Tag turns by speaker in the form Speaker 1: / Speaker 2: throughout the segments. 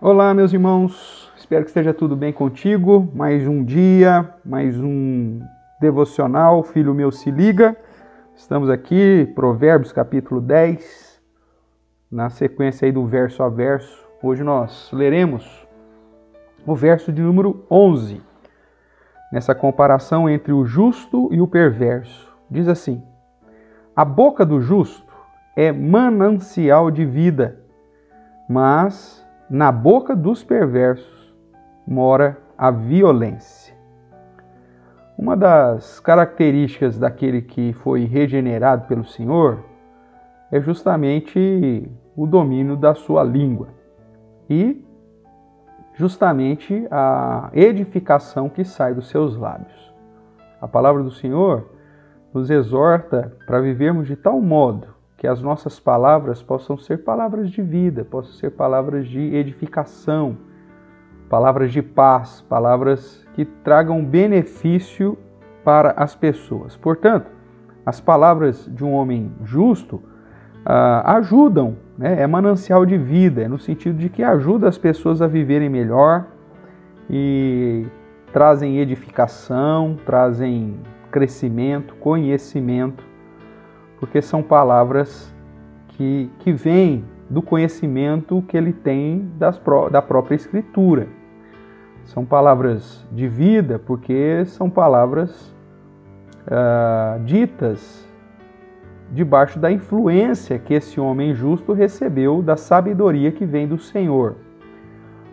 Speaker 1: Olá, meus irmãos, espero que esteja tudo bem contigo. Mais um dia, mais um devocional, Filho meu se liga. Estamos aqui, Provérbios capítulo 10, na sequência aí do verso a verso. Hoje nós leremos o verso de número 11, nessa comparação entre o justo e o perverso. Diz assim: A boca do justo é manancial de vida, mas na boca dos perversos mora a violência. Uma das características daquele que foi regenerado pelo Senhor é justamente o domínio da sua língua e justamente a edificação que sai dos seus lábios. A palavra do Senhor nos exorta para vivermos de tal modo que as nossas palavras possam ser palavras de vida, possam ser palavras de edificação, palavras de paz, palavras que tragam benefício para as pessoas. Portanto, as palavras de um homem justo ah, ajudam, né? é manancial de vida, é no sentido de que ajuda as pessoas a viverem melhor e trazem edificação, trazem crescimento, conhecimento porque são palavras que, que vêm do conhecimento que ele tem das, da própria Escritura. São palavras de vida, porque são palavras uh, ditas debaixo da influência que esse homem justo recebeu da sabedoria que vem do Senhor.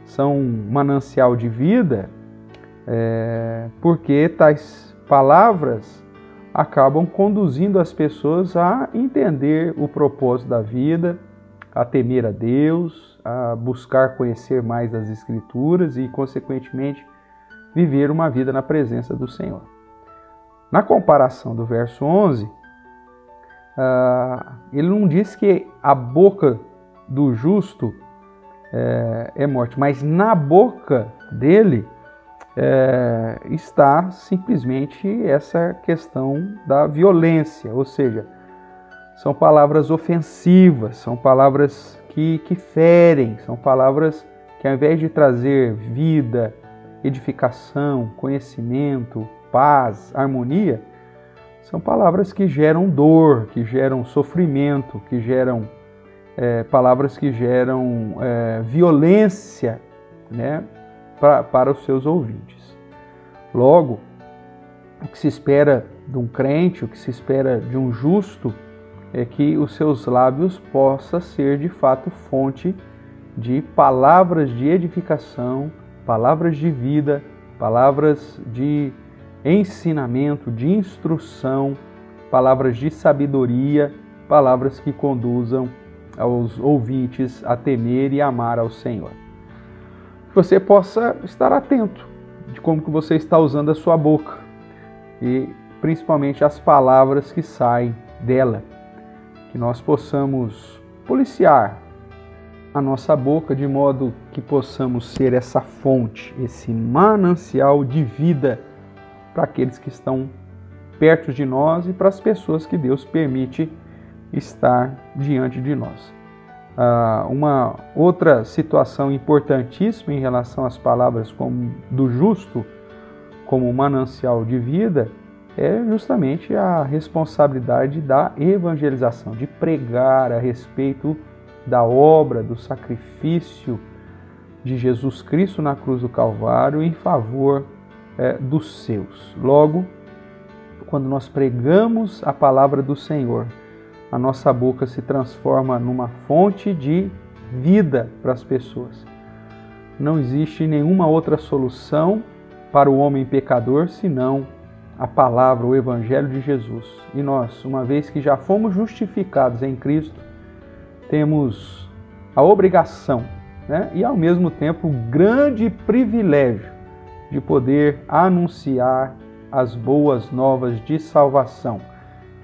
Speaker 1: São manancial de vida, é, porque tais palavras acabam conduzindo as pessoas a entender o propósito da vida, a temer a Deus, a buscar conhecer mais das Escrituras e, consequentemente, viver uma vida na presença do Senhor. Na comparação do verso 11, ah, ele não diz que a boca do justo é, é morte, mas na boca dele é, está simplesmente essa questão da violência, ou seja, são palavras ofensivas, são palavras que, que ferem, são palavras que ao invés de trazer vida, edificação, conhecimento, paz, harmonia, são palavras que geram dor, que geram sofrimento, que geram é, palavras que geram é, violência, né? Pra, para os seus ouvintes. Logo, o que se espera de um crente, o que se espera de um justo, é que os seus lábios possa ser de fato fonte de palavras de edificação, palavras de vida, palavras de ensinamento, de instrução, palavras de sabedoria, palavras que conduzam aos ouvintes a temer e amar ao Senhor que você possa estar atento de como que você está usando a sua boca e principalmente as palavras que saem dela, que nós possamos policiar a nossa boca de modo que possamos ser essa fonte, esse manancial de vida para aqueles que estão perto de nós e para as pessoas que Deus permite estar diante de nós. Ah, uma outra situação importantíssima em relação às palavras como do justo como manancial de vida é justamente a responsabilidade da evangelização, de pregar a respeito da obra, do sacrifício de Jesus Cristo na cruz do Calvário em favor é, dos seus. Logo, quando nós pregamos a palavra do Senhor, a nossa boca se transforma numa fonte de vida para as pessoas. Não existe nenhuma outra solução para o homem pecador senão a palavra, o Evangelho de Jesus. E nós, uma vez que já fomos justificados em Cristo, temos a obrigação né? e, ao mesmo tempo, o grande privilégio de poder anunciar as boas novas de salvação.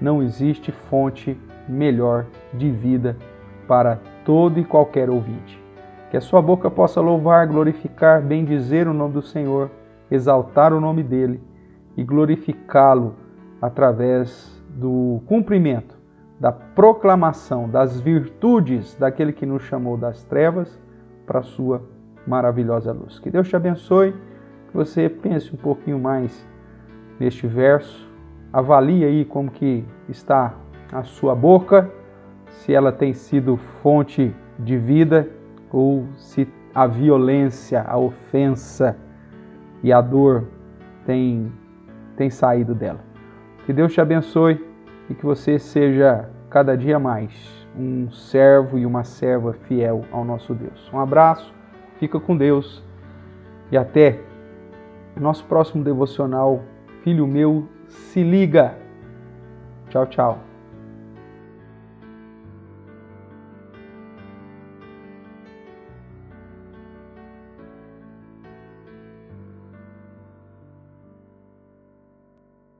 Speaker 1: Não existe fonte melhor de vida para todo e qualquer ouvinte. Que a sua boca possa louvar, glorificar, bendizer o nome do Senhor, exaltar o nome dele e glorificá-lo através do cumprimento, da proclamação das virtudes daquele que nos chamou das trevas para a sua maravilhosa luz. Que Deus te abençoe, que você pense um pouquinho mais neste verso, avalie aí como que está a sua boca, se ela tem sido fonte de vida ou se a violência, a ofensa e a dor tem, tem saído dela. Que Deus te abençoe e que você seja cada dia mais um servo e uma serva fiel ao nosso Deus. Um abraço, fica com Deus e até nosso próximo devocional. Filho meu, se liga. Tchau, tchau.